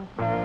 Bueno,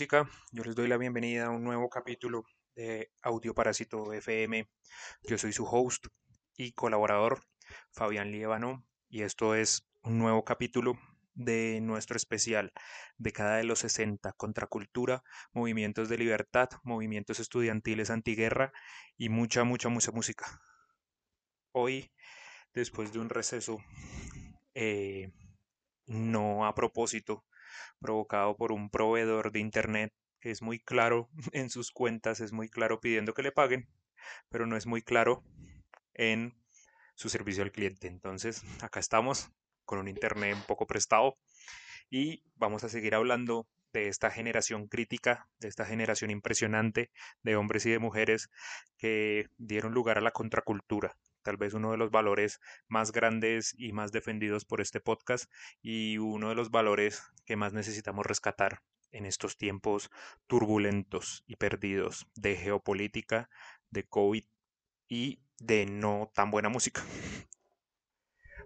yo les doy la bienvenida a un nuevo capítulo de Audio Parásito FM. Yo soy su host y colaborador, Fabián Liébano, y esto es un nuevo capítulo de nuestro especial Década de los 60, Contracultura, Movimientos de Libertad, Movimientos Estudiantiles Antiguerra y mucha, mucha, mucha música. Hoy, después de un receso eh, no a propósito, provocado por un proveedor de Internet que es muy claro en sus cuentas, es muy claro pidiendo que le paguen, pero no es muy claro en su servicio al cliente. Entonces, acá estamos con un Internet un poco prestado y vamos a seguir hablando de esta generación crítica, de esta generación impresionante de hombres y de mujeres que dieron lugar a la contracultura, tal vez uno de los valores más grandes y más defendidos por este podcast y uno de los valores que más necesitamos rescatar en estos tiempos turbulentos y perdidos de geopolítica, de COVID y de no tan buena música.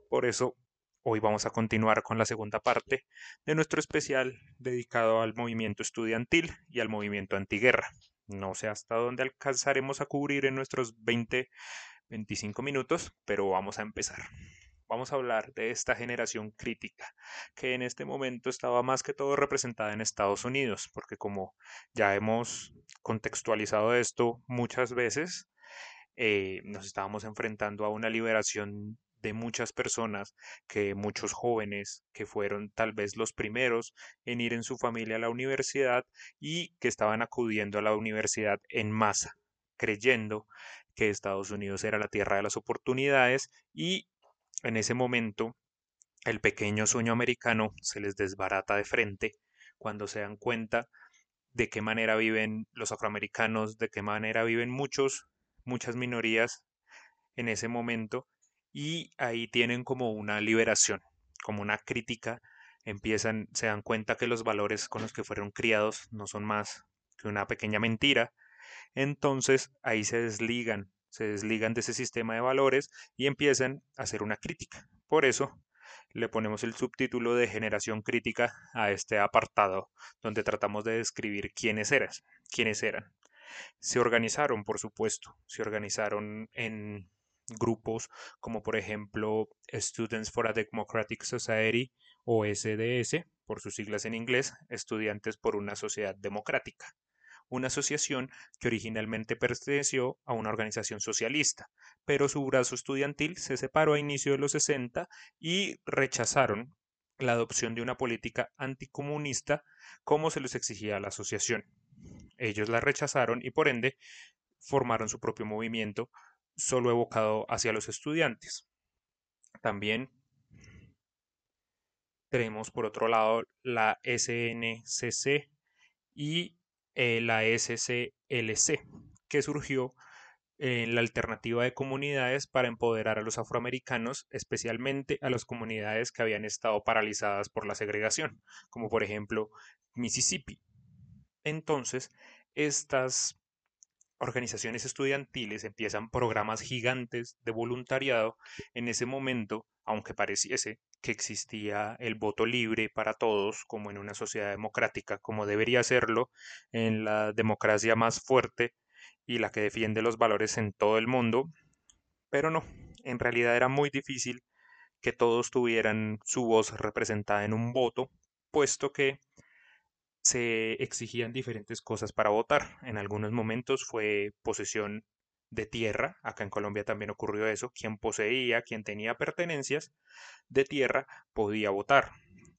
Por eso, hoy vamos a continuar con la segunda parte de nuestro especial dedicado al movimiento estudiantil y al movimiento antiguerra. No sé hasta dónde alcanzaremos a cubrir en nuestros 20 25 minutos, pero vamos a empezar. Vamos a hablar de esta generación crítica, que en este momento estaba más que todo representada en Estados Unidos, porque como ya hemos contextualizado esto muchas veces, eh, nos estábamos enfrentando a una liberación de muchas personas, que muchos jóvenes que fueron tal vez los primeros en ir en su familia a la universidad y que estaban acudiendo a la universidad en masa, creyendo que Estados Unidos era la tierra de las oportunidades y en ese momento el pequeño sueño americano se les desbarata de frente cuando se dan cuenta de qué manera viven los afroamericanos, de qué manera viven muchos, muchas minorías en ese momento y ahí tienen como una liberación, como una crítica, empiezan, se dan cuenta que los valores con los que fueron criados no son más que una pequeña mentira entonces ahí se desligan, se desligan de ese sistema de valores y empiezan a hacer una crítica. Por eso le ponemos el subtítulo de generación crítica a este apartado, donde tratamos de describir quiénes eran, quiénes eran. Se organizaron, por supuesto, se organizaron en grupos como por ejemplo Students for a Democratic Society o SDS, por sus siglas en inglés, Estudiantes por una Sociedad Democrática una asociación que originalmente perteneció a una organización socialista, pero su brazo estudiantil se separó a inicio de los 60 y rechazaron la adopción de una política anticomunista como se les exigía a la asociación. Ellos la rechazaron y por ende formaron su propio movimiento solo evocado hacia los estudiantes. También tenemos por otro lado la SNCC y eh, la SCLC, que surgió en la alternativa de comunidades para empoderar a los afroamericanos, especialmente a las comunidades que habían estado paralizadas por la segregación, como por ejemplo Mississippi. Entonces, estas organizaciones estudiantiles empiezan programas gigantes de voluntariado. En ese momento, aunque pareciese que existía el voto libre para todos, como en una sociedad democrática, como debería serlo, en la democracia más fuerte y la que defiende los valores en todo el mundo, pero no, en realidad era muy difícil que todos tuvieran su voz representada en un voto, puesto que se exigían diferentes cosas para votar. En algunos momentos fue posesión de tierra, acá en Colombia también ocurrió eso, quien poseía, quien tenía pertenencias de tierra podía votar.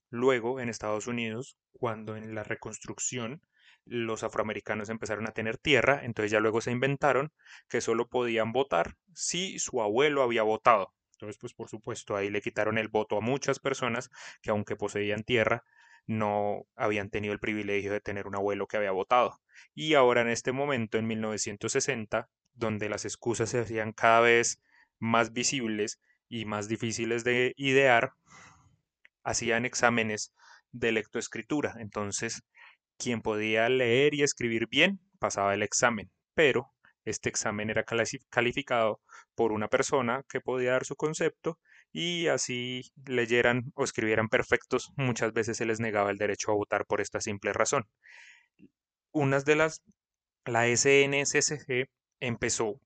Luego, en Estados Unidos, cuando en la reconstrucción los afroamericanos empezaron a tener tierra, entonces ya luego se inventaron que solo podían votar si su abuelo había votado. Entonces, pues por supuesto, ahí le quitaron el voto a muchas personas que aunque poseían tierra, no habían tenido el privilegio de tener un abuelo que había votado. Y ahora en este momento, en 1960, donde las excusas se hacían cada vez más visibles y más difíciles de idear, hacían exámenes de lectoescritura. Entonces, quien podía leer y escribir bien pasaba el examen, pero este examen era calificado por una persona que podía dar su concepto y así leyeran o escribieran perfectos, muchas veces se les negaba el derecho a votar por esta simple razón. Unas de las, la SNSSG empezó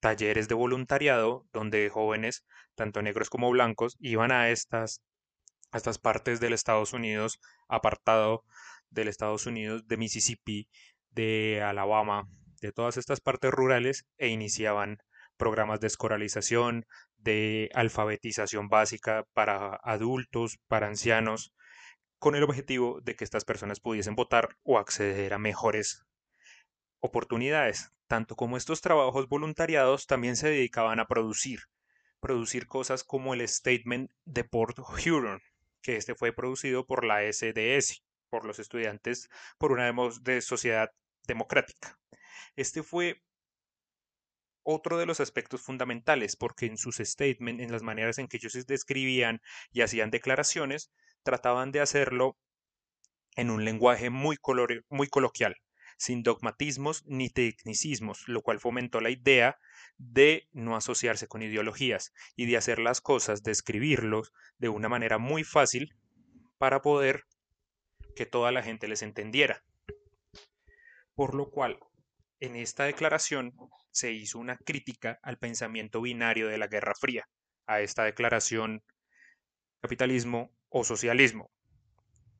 talleres de voluntariado donde jóvenes, tanto negros como blancos, iban a estas, estas partes del Estados Unidos, apartado del Estados Unidos, de Mississippi, de Alabama, de todas estas partes rurales e iniciaban programas de escolarización, de alfabetización básica para adultos, para ancianos, con el objetivo de que estas personas pudiesen votar o acceder a mejores oportunidades. Tanto como estos trabajos voluntariados también se dedicaban a producir, producir cosas como el Statement de Port Huron, que este fue producido por la SDS, por los estudiantes, por una de sociedad democrática. Este fue otro de los aspectos fundamentales, porque en sus statements, en las maneras en que ellos se describían y hacían declaraciones, trataban de hacerlo en un lenguaje muy, muy coloquial, sin dogmatismos ni tecnicismos, lo cual fomentó la idea de no asociarse con ideologías y de hacer las cosas, de escribirlos de una manera muy fácil para poder que toda la gente les entendiera. Por lo cual, en esta declaración se hizo una crítica al pensamiento binario de la Guerra Fría, a esta declaración capitalismo o socialismo.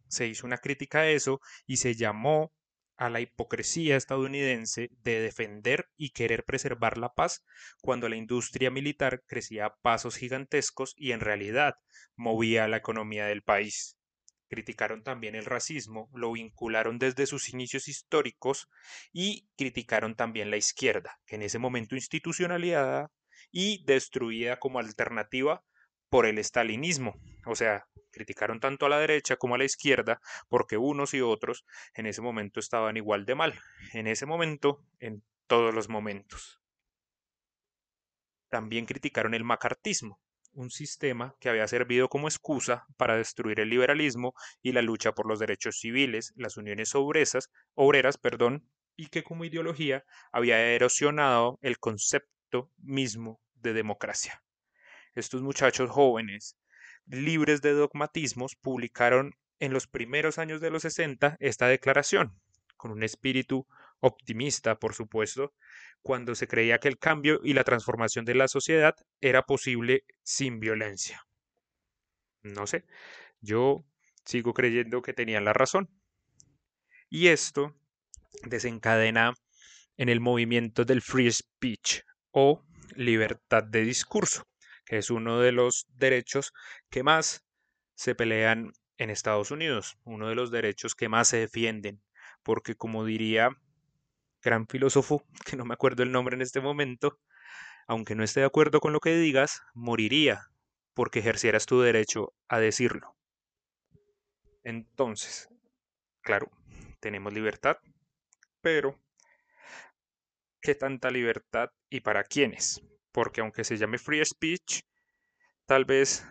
Se hizo una crítica a eso y se llamó a la hipocresía estadounidense de defender y querer preservar la paz cuando la industria militar crecía a pasos gigantescos y en realidad movía la economía del país. Criticaron también el racismo, lo vincularon desde sus inicios históricos y criticaron también la izquierda, que en ese momento institucionalizada y destruida como alternativa por el estalinismo. O sea, criticaron tanto a la derecha como a la izquierda porque unos y otros en ese momento estaban igual de mal. En ese momento, en todos los momentos. También criticaron el macartismo, un sistema que había servido como excusa para destruir el liberalismo y la lucha por los derechos civiles, las uniones obreras, perdón, y que como ideología había erosionado el concepto mismo de democracia. Estos muchachos jóvenes, libres de dogmatismos, publicaron en los primeros años de los 60 esta declaración, con un espíritu optimista, por supuesto, cuando se creía que el cambio y la transformación de la sociedad era posible sin violencia. No sé, yo sigo creyendo que tenían la razón. Y esto desencadena en el movimiento del free speech o libertad de discurso, es uno de los derechos que más se pelean en Estados Unidos, uno de los derechos que más se defienden, porque como diría gran filósofo, que no me acuerdo el nombre en este momento, aunque no esté de acuerdo con lo que digas, moriría porque ejercieras tu derecho a decirlo. Entonces, claro, tenemos libertad, pero ¿qué tanta libertad y para quiénes? Porque aunque se llame free speech, tal vez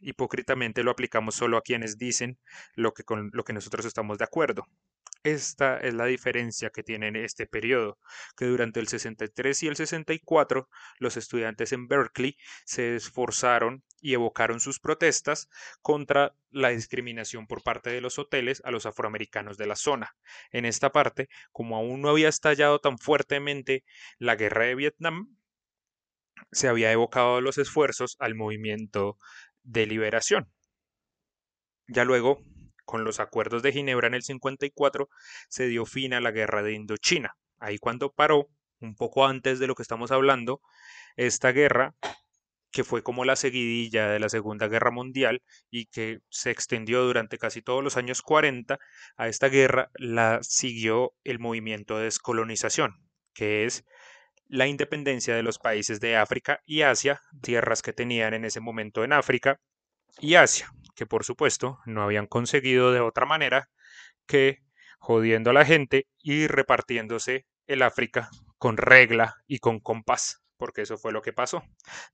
hipócritamente lo aplicamos solo a quienes dicen lo que con lo que nosotros estamos de acuerdo. Esta es la diferencia que tiene en este periodo, que durante el 63 y el 64 los estudiantes en Berkeley se esforzaron y evocaron sus protestas contra la discriminación por parte de los hoteles a los afroamericanos de la zona. En esta parte, como aún no había estallado tan fuertemente la guerra de Vietnam, se había evocado los esfuerzos al movimiento de liberación. Ya luego, con los acuerdos de Ginebra en el 54 se dio fin a la guerra de Indochina. Ahí cuando paró, un poco antes de lo que estamos hablando, esta guerra que fue como la seguidilla de la Segunda Guerra Mundial y que se extendió durante casi todos los años 40, a esta guerra la siguió el movimiento de descolonización, que es la independencia de los países de África y Asia, tierras que tenían en ese momento en África y Asia, que por supuesto no habían conseguido de otra manera que jodiendo a la gente y repartiéndose el África con regla y con compás, porque eso fue lo que pasó.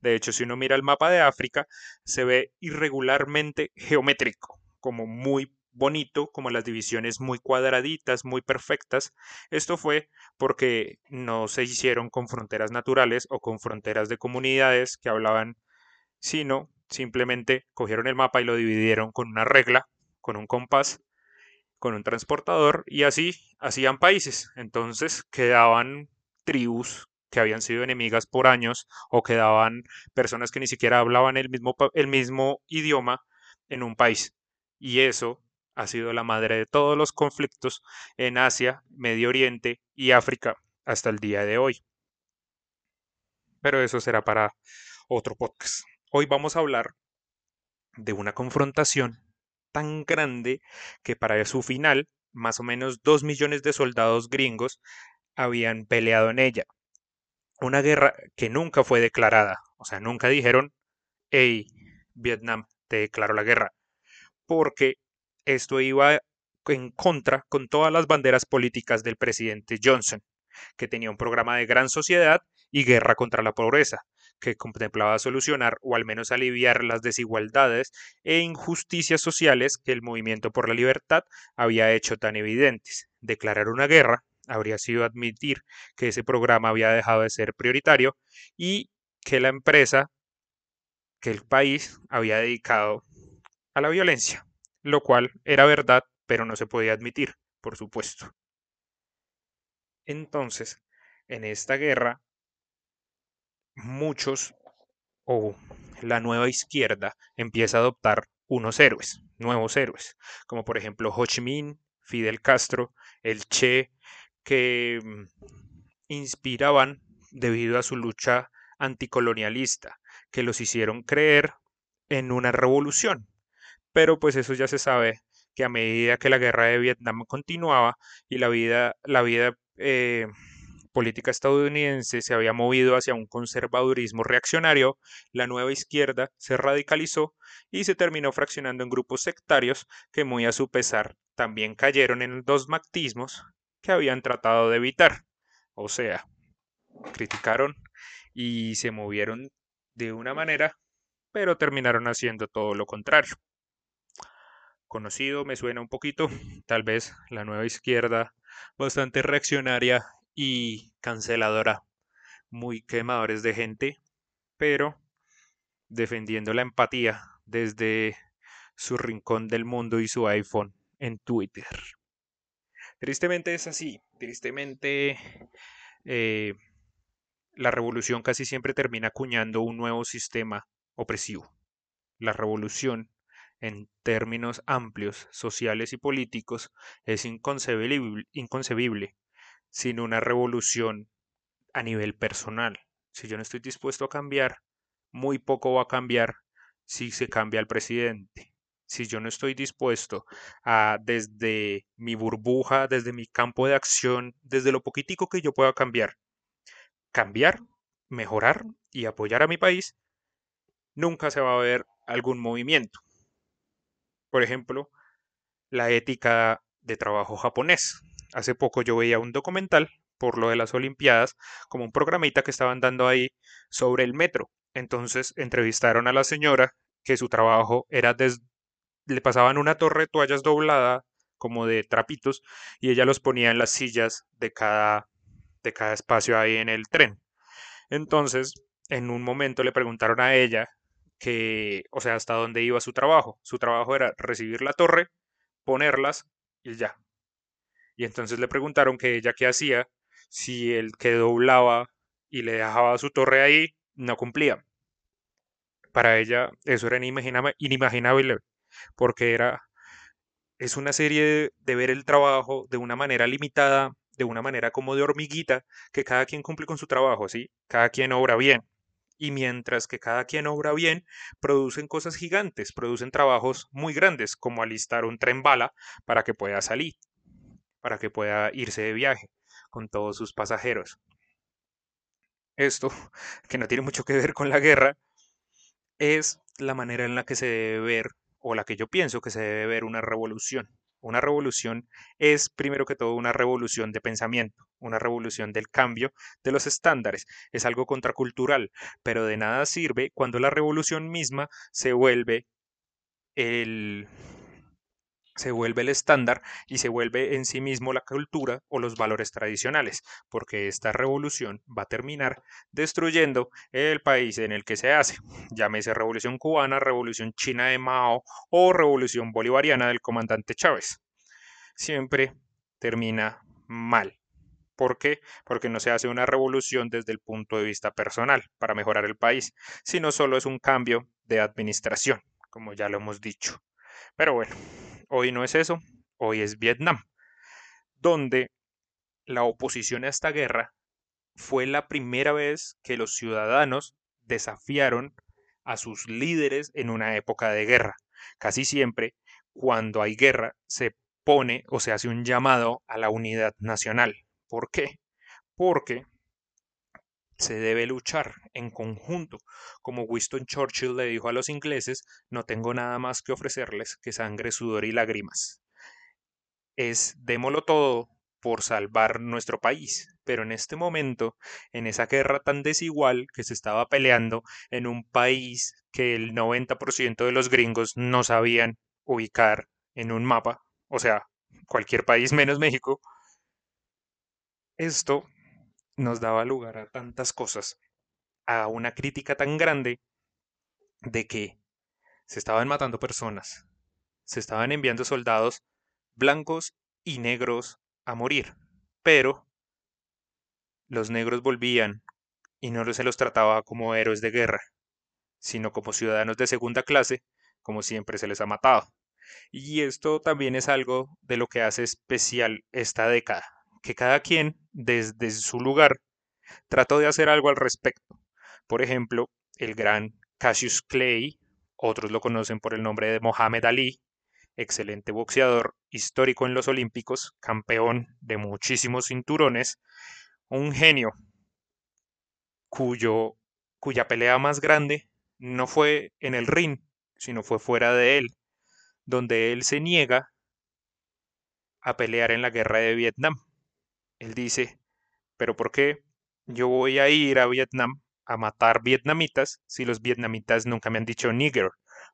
De hecho, si uno mira el mapa de África, se ve irregularmente geométrico, como muy bonito, como las divisiones muy cuadraditas, muy perfectas. Esto fue porque no se hicieron con fronteras naturales o con fronteras de comunidades que hablaban, sino simplemente cogieron el mapa y lo dividieron con una regla, con un compás, con un transportador y así hacían países. Entonces quedaban tribus que habían sido enemigas por años o quedaban personas que ni siquiera hablaban el mismo, el mismo idioma en un país. Y eso ha sido la madre de todos los conflictos en Asia, Medio Oriente y África hasta el día de hoy. Pero eso será para otro podcast. Hoy vamos a hablar de una confrontación tan grande que para su final, más o menos dos millones de soldados gringos habían peleado en ella. Una guerra que nunca fue declarada, o sea, nunca dijeron, hey, Vietnam, te declaro la guerra, porque esto iba en contra con todas las banderas políticas del presidente Johnson, que tenía un programa de gran sociedad y guerra contra la pobreza, que contemplaba solucionar o al menos aliviar las desigualdades e injusticias sociales que el movimiento por la libertad había hecho tan evidentes. Declarar una guerra habría sido admitir que ese programa había dejado de ser prioritario y que la empresa, que el país había dedicado a la violencia lo cual era verdad, pero no se podía admitir, por supuesto. Entonces, en esta guerra, muchos o la nueva izquierda empieza a adoptar unos héroes, nuevos héroes, como por ejemplo Ho Chi Minh, Fidel Castro, el Che, que mm, inspiraban debido a su lucha anticolonialista, que los hicieron creer en una revolución, pero pues eso ya se sabe que a medida que la guerra de Vietnam continuaba y la vida, la vida eh, política estadounidense se había movido hacia un conservadurismo reaccionario, la nueva izquierda se radicalizó y se terminó fraccionando en grupos sectarios que muy a su pesar también cayeron en dos mactismos que habían tratado de evitar. O sea, criticaron y se movieron de una manera, pero terminaron haciendo todo lo contrario conocido, me suena un poquito, tal vez la nueva izquierda, bastante reaccionaria y canceladora, muy quemadores de gente, pero defendiendo la empatía desde su rincón del mundo y su iPhone en Twitter. Tristemente es así, tristemente eh, la revolución casi siempre termina acuñando un nuevo sistema opresivo. La revolución en términos amplios, sociales y políticos, es inconcebible, sin una revolución a nivel personal. Si yo no estoy dispuesto a cambiar, muy poco va a cambiar si se cambia el presidente. Si yo no estoy dispuesto a, desde mi burbuja, desde mi campo de acción, desde lo poquitico que yo pueda cambiar, cambiar, mejorar y apoyar a mi país, nunca se va a ver algún movimiento por ejemplo, la ética de trabajo japonés. Hace poco yo veía un documental por lo de las Olimpiadas, como un programita que estaban dando ahí sobre el metro. Entonces entrevistaron a la señora que su trabajo era le pasaban una torre de toallas doblada como de trapitos y ella los ponía en las sillas de cada de cada espacio ahí en el tren. Entonces, en un momento le preguntaron a ella que, o sea, hasta dónde iba su trabajo. Su trabajo era recibir la torre, ponerlas y ya. Y entonces le preguntaron que ella qué hacía si el que doblaba y le dejaba su torre ahí no cumplía. Para ella eso era inimaginable, porque era es una serie de ver el trabajo de una manera limitada, de una manera como de hormiguita, que cada quien cumple con su trabajo, ¿sí? Cada quien obra bien Y mientras que cada quien obra bien, producen cosas gigantes, producen trabajos muy grandes, como alistar un tren bala para que pueda salir, para que pueda irse de viaje con todos sus pasajeros. Esto, que no tiene mucho que ver con la guerra, es la manera en la que se debe ver, o la que yo pienso que se debe ver una revolución. Una revolución es, primero que todo, una revolución de pensamiento, una revolución del cambio de los estándares. Es algo contracultural, pero de nada sirve cuando la revolución misma se vuelve el, se vuelve el estándar y se vuelve en sí mismo la cultura o los valores tradicionales, porque esta revolución va a terminar destruyendo el país en el que se hace, llámese revolución cubana, revolución china de Mao o revolución bolivariana del comandante Chávez. Siempre termina mal. ¿Por qué? Porque no se hace una revolución desde el punto de vista personal para mejorar el país, sino solo es un cambio de administración, como ya lo hemos dicho. Pero bueno, Hoy no es eso, hoy es Vietnam, donde la oposición a esta guerra fue la primera vez que los ciudadanos desafiaron a sus líderes en una época de guerra. Casi siempre, cuando hay guerra, se pone o se hace un llamado a la unidad nacional. ¿Por qué? Porque se debe luchar en conjunto. Como Winston Churchill le dijo a los ingleses, no tengo nada más que ofrecerles que sangre, sudor y lágrimas. Es démoslo todo por salvar nuestro país. Pero en este momento, en esa guerra tan desigual que se estaba peleando en un país que el 90% de los gringos no sabían ubicar en un mapa, o sea, cualquier país menos México, esto nos daba lugar a tantas cosas, a una crítica tan grande de que se estaban matando personas, se estaban enviando soldados blancos y negros a morir, pero los negros volvían y no se los trataba como héroes de guerra, sino como ciudadanos de segunda clase, como siempre se les ha matado. Y esto también es algo de lo que hace especial esta década, que cada quien desde su lugar trató de hacer algo al respecto. Por ejemplo, el gran Cassius Clay, otros lo conocen por el nombre de Mohamed Ali, excelente boxeador, histórico en los Olímpicos, campeón de muchísimos cinturones, un genio cuyo, cuya pelea más grande no fue en el ring, sino fue fuera de él, donde él se niega a pelear en la guerra de Vietnam. Él dice, ¿pero por qué yo voy a ir a Vietnam a matar vietnamitas si los vietnamitas nunca me han dicho nigger,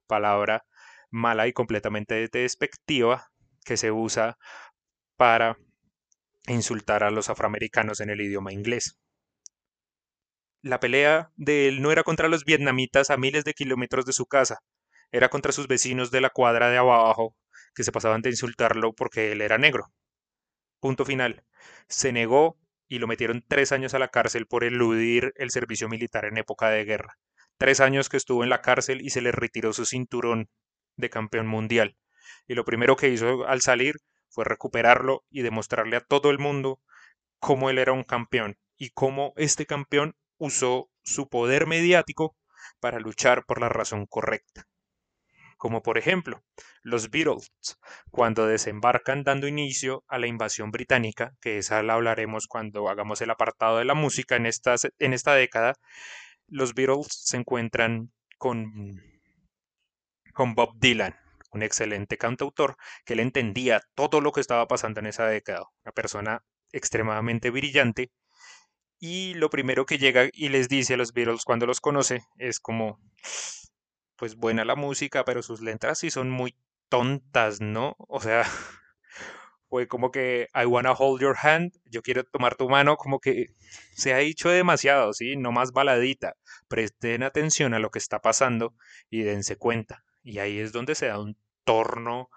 palabra mala y completamente despectiva que se usa para insultar a los afroamericanos en el idioma inglés. La pelea de él no era contra los vietnamitas a miles de kilómetros de su casa, era contra sus vecinos de la cuadra de abajo que se pasaban de insultarlo porque él era negro. Punto final. Se negó y lo metieron tres años a la cárcel por eludir el servicio militar en época de guerra. Tres años que estuvo en la cárcel y se le retiró su cinturón de campeón mundial. Y lo primero que hizo al salir fue recuperarlo y demostrarle a todo el mundo cómo él era un campeón y cómo este campeón usó su poder mediático para luchar por la razón correcta como por ejemplo los Beatles, cuando desembarcan dando inicio a la invasión británica, que esa la hablaremos cuando hagamos el apartado de la música en esta, en esta década, los Beatles se encuentran con, con Bob Dylan, un excelente cantautor que le entendía todo lo que estaba pasando en esa década, una persona extremadamente brillante y lo primero que llega y les dice a los Beatles cuando los conoce es como pues buena la música, pero sus letras sí son muy tontas, ¿no? O sea, fue como que I wanna hold your hand, yo quiero tomar tu mano, como que se ha dicho demasiado, ¿sí? No más baladita. Presten atención a lo que está pasando y dense cuenta. Y ahí es donde se da un torno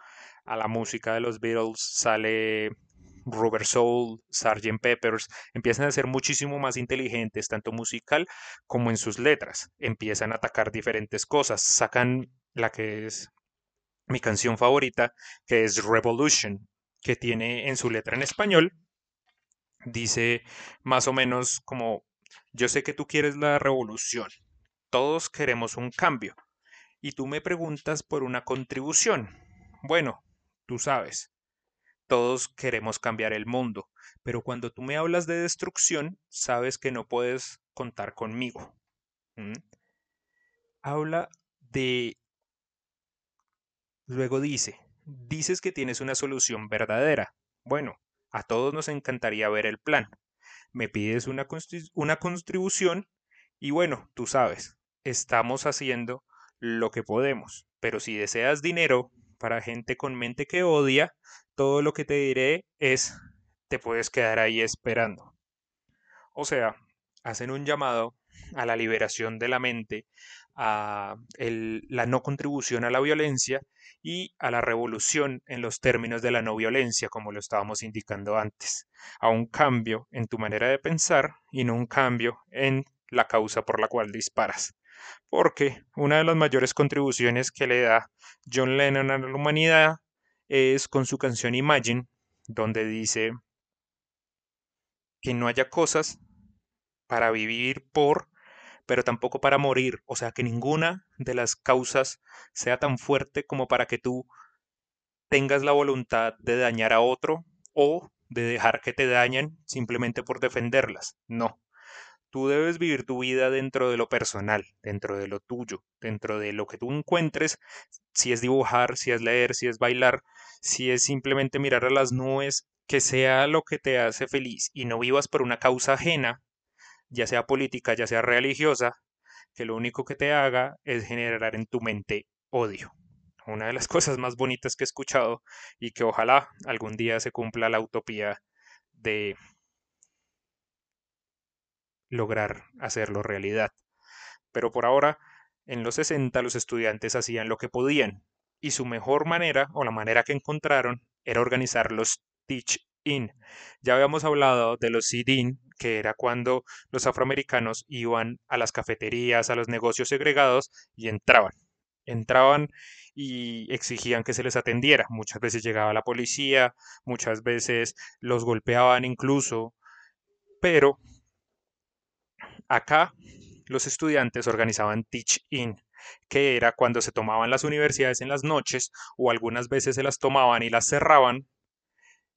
a la música de los Beatles, sale Rubber Soul, Sgt. Peppers, empiezan a ser muchísimo más inteligentes, tanto musical como en sus letras. Empiezan a atacar diferentes cosas, sacan la que es mi canción favorita, que es Revolution, que tiene en su letra en español, dice más o menos como, yo sé que tú quieres la revolución, todos queremos un cambio. Y tú me preguntas por una contribución. Bueno, tú sabes, todos queremos cambiar el mundo, pero cuando tú me hablas de destrucción, sabes que no puedes contar conmigo. Habla de... Luego dice, dices que tienes una solución verdadera. Bueno, a todos nos encantaría ver el plan. Me pides una, una contribución y bueno, tú sabes, estamos haciendo lo que podemos. Pero si deseas dinero para gente con mente que odia, todo lo que te diré es, te puedes quedar ahí esperando. O sea, hacen un llamado a la liberación de la mente, a la no contribución a la violencia y a la revolución en los términos de la no violencia, como lo estábamos indicando antes, a un cambio en tu manera de pensar y no un cambio en la causa por la cual disparas. Porque una de las mayores contribuciones que le da John Lennon a la humanidad es con su canción Imagine, donde dice que no haya cosas para vivir por, pero tampoco para morir. O sea, que ninguna de las causas sea tan fuerte como para que tú tengas la voluntad de dañar a otro o de dejar que te dañen simplemente por defenderlas. No. Tú debes vivir tu vida dentro de lo personal, dentro de lo tuyo, dentro de lo que tú encuentres, si es dibujar, si es leer, si es bailar, si es simplemente mirar a las nubes, que sea lo que te hace feliz y no vivas por una causa ajena, ya sea política, ya sea religiosa, que lo único que te haga es generar en tu mente odio. Una de las cosas más bonitas que he escuchado y que ojalá algún día se cumpla la utopía de lograr hacerlo realidad. Pero por ahora, en los 60 los estudiantes hacían lo que podían, y su mejor manera, o la manera que encontraron, era organizar los teach-in. Ya habíamos hablado de los sit-in, que era cuando los afroamericanos iban a las cafeterías, a los negocios segregados y entraban. Entraban y exigían que se les atendiera. Muchas veces llegaba la policía, muchas veces los golpeaban incluso, pero acá los estudiantes organizaban teach-in, que era cuando se tomaban las universidades en las noches o algunas veces se las tomaban y las cerraban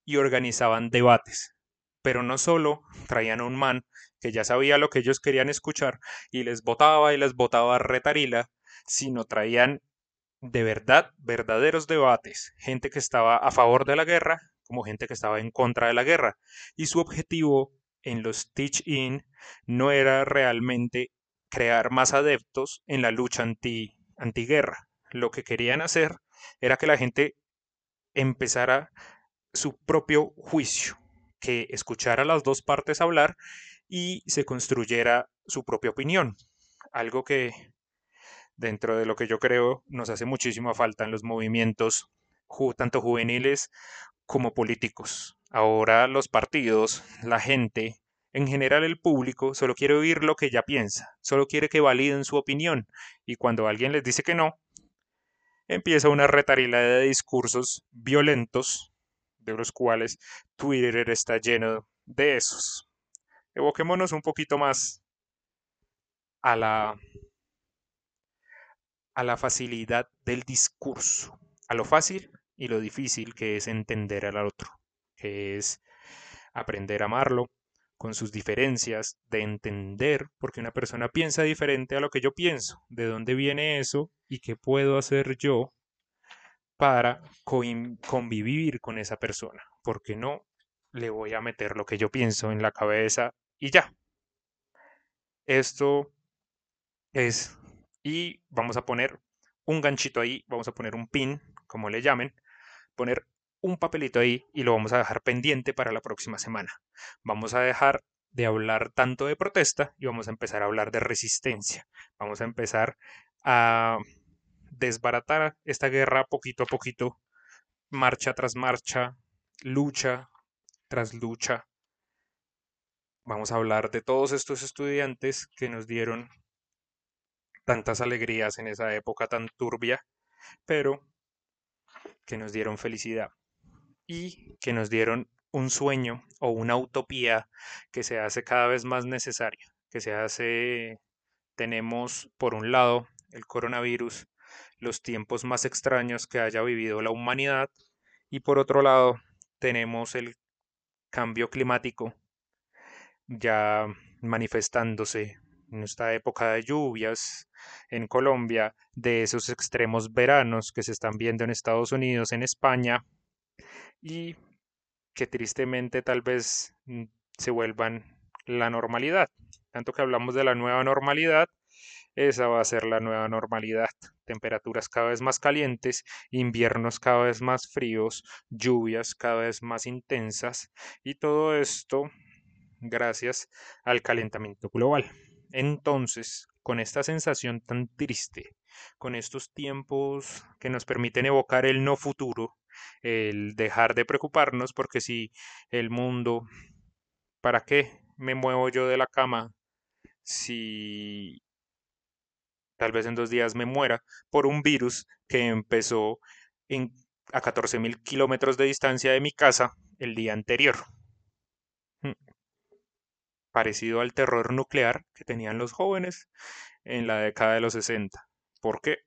y organizaban debates. Pero no solo traían a un man que ya sabía lo que ellos querían escuchar y les votaba y les votaba retarila, sino traían de verdad verdaderos debates, gente que estaba a favor de la guerra como gente que estaba en contra de la guerra. Y su objetivo en los teach-in no era realmente crear más adeptos en la lucha anti, antiguerra. Lo que querían hacer era que la gente empezara su propio juicio, que escuchara las dos partes hablar y se construyera su propia opinión. Algo que dentro de lo que yo creo nos hace muchísima falta en los movimientos tanto juveniles como políticos. Ahora los partidos, la gente, en general el público solo quiere oír lo que ella piensa, solo quiere que validen su opinión y cuando alguien les dice que no, empieza una retarila de discursos violentos, de los cuales Twitter está lleno de esos. Evoquémonos un poquito más a la, a la facilidad del discurso, a lo fácil y lo difícil que es entender al otro, que es aprender a amarlo, con sus diferencias, de entender por qué una persona piensa diferente a lo que yo pienso, de dónde viene eso y qué puedo hacer yo para convivir con esa persona, porque no le voy a meter lo que yo pienso en la cabeza y ya. Esto es, y vamos a poner un ganchito ahí, vamos a poner un pin, como le llamen, poner un papelito ahí y lo vamos a dejar pendiente para la próxima semana. Vamos a dejar de hablar tanto de protesta y vamos a empezar a hablar de resistencia. Vamos a empezar a desbaratar esta guerra poquito a poquito, marcha tras marcha, lucha tras lucha. Vamos a hablar de todos estos estudiantes que nos dieron tantas alegrías en esa época tan turbia, pero que nos dieron felicidad y que nos dieron un sueño o una utopía que se hace cada vez más necesaria, que se hace tenemos por un lado el coronavirus, los tiempos más extraños que haya vivido la humanidad y por otro lado tenemos el cambio climático ya manifestándose en esta época de lluvias en Colombia, de esos extremos veranos que se están viendo en Estados Unidos, en España, y que tristemente tal vez mm, se vuelvan la normalidad. Tanto que hablamos de la nueva normalidad, esa va a ser la nueva normalidad. Temperaturas cada vez más calientes, inviernos cada vez más fríos, lluvias cada vez más intensas y todo esto gracias al calentamiento global. Entonces, con esta sensación tan triste, con estos tiempos que nos permiten evocar el no futuro, el dejar de preocuparnos, porque si el mundo, ¿para qué me muevo yo de la cama si tal vez en dos días me muera por un virus que empezó en, a 14.000 kilómetros de distancia de mi casa el día anterior? parecido al terror nuclear que tenían los jóvenes en la década de los 60. ¿Por qué?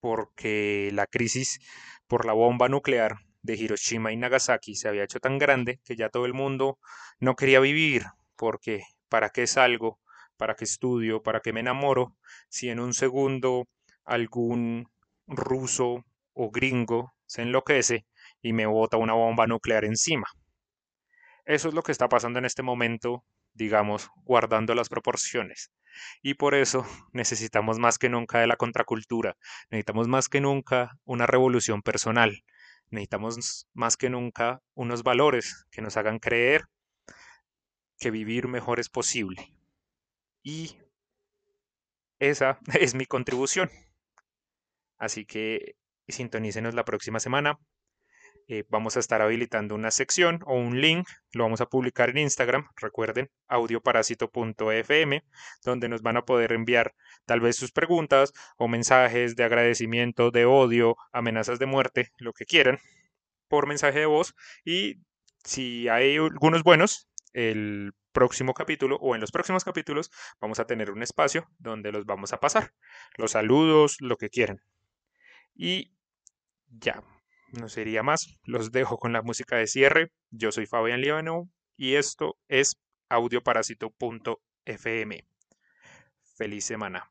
Porque la crisis por la bomba nuclear de Hiroshima y Nagasaki se había hecho tan grande que ya todo el mundo no quería vivir, porque ¿para qué salgo? ¿Para qué estudio? ¿Para qué me enamoro? Si en un segundo algún ruso o gringo se enloquece y me bota una bomba nuclear encima. Eso es lo que está pasando en este momento digamos, guardando las proporciones. Y por eso necesitamos más que nunca de la contracultura, necesitamos más que nunca una revolución personal, necesitamos más que nunca unos valores que nos hagan creer que vivir mejor es posible. Y esa es mi contribución. Así que sintonícenos la próxima semana eh, vamos a estar habilitando una sección o un link, lo vamos a publicar en Instagram, recuerden, audioparásito.fm, donde nos van a poder enviar tal vez sus preguntas o mensajes de agradecimiento, de odio, amenazas de muerte, lo que quieran, por mensaje de voz. Y si hay algunos buenos, el próximo capítulo o en los próximos capítulos vamos a tener un espacio donde los vamos a pasar. Los saludos, lo que quieran. Y ya, no sería más. Los dejo con la música de cierre. Yo soy Fabián Líbano y esto es audioparásito.fm. Feliz semana.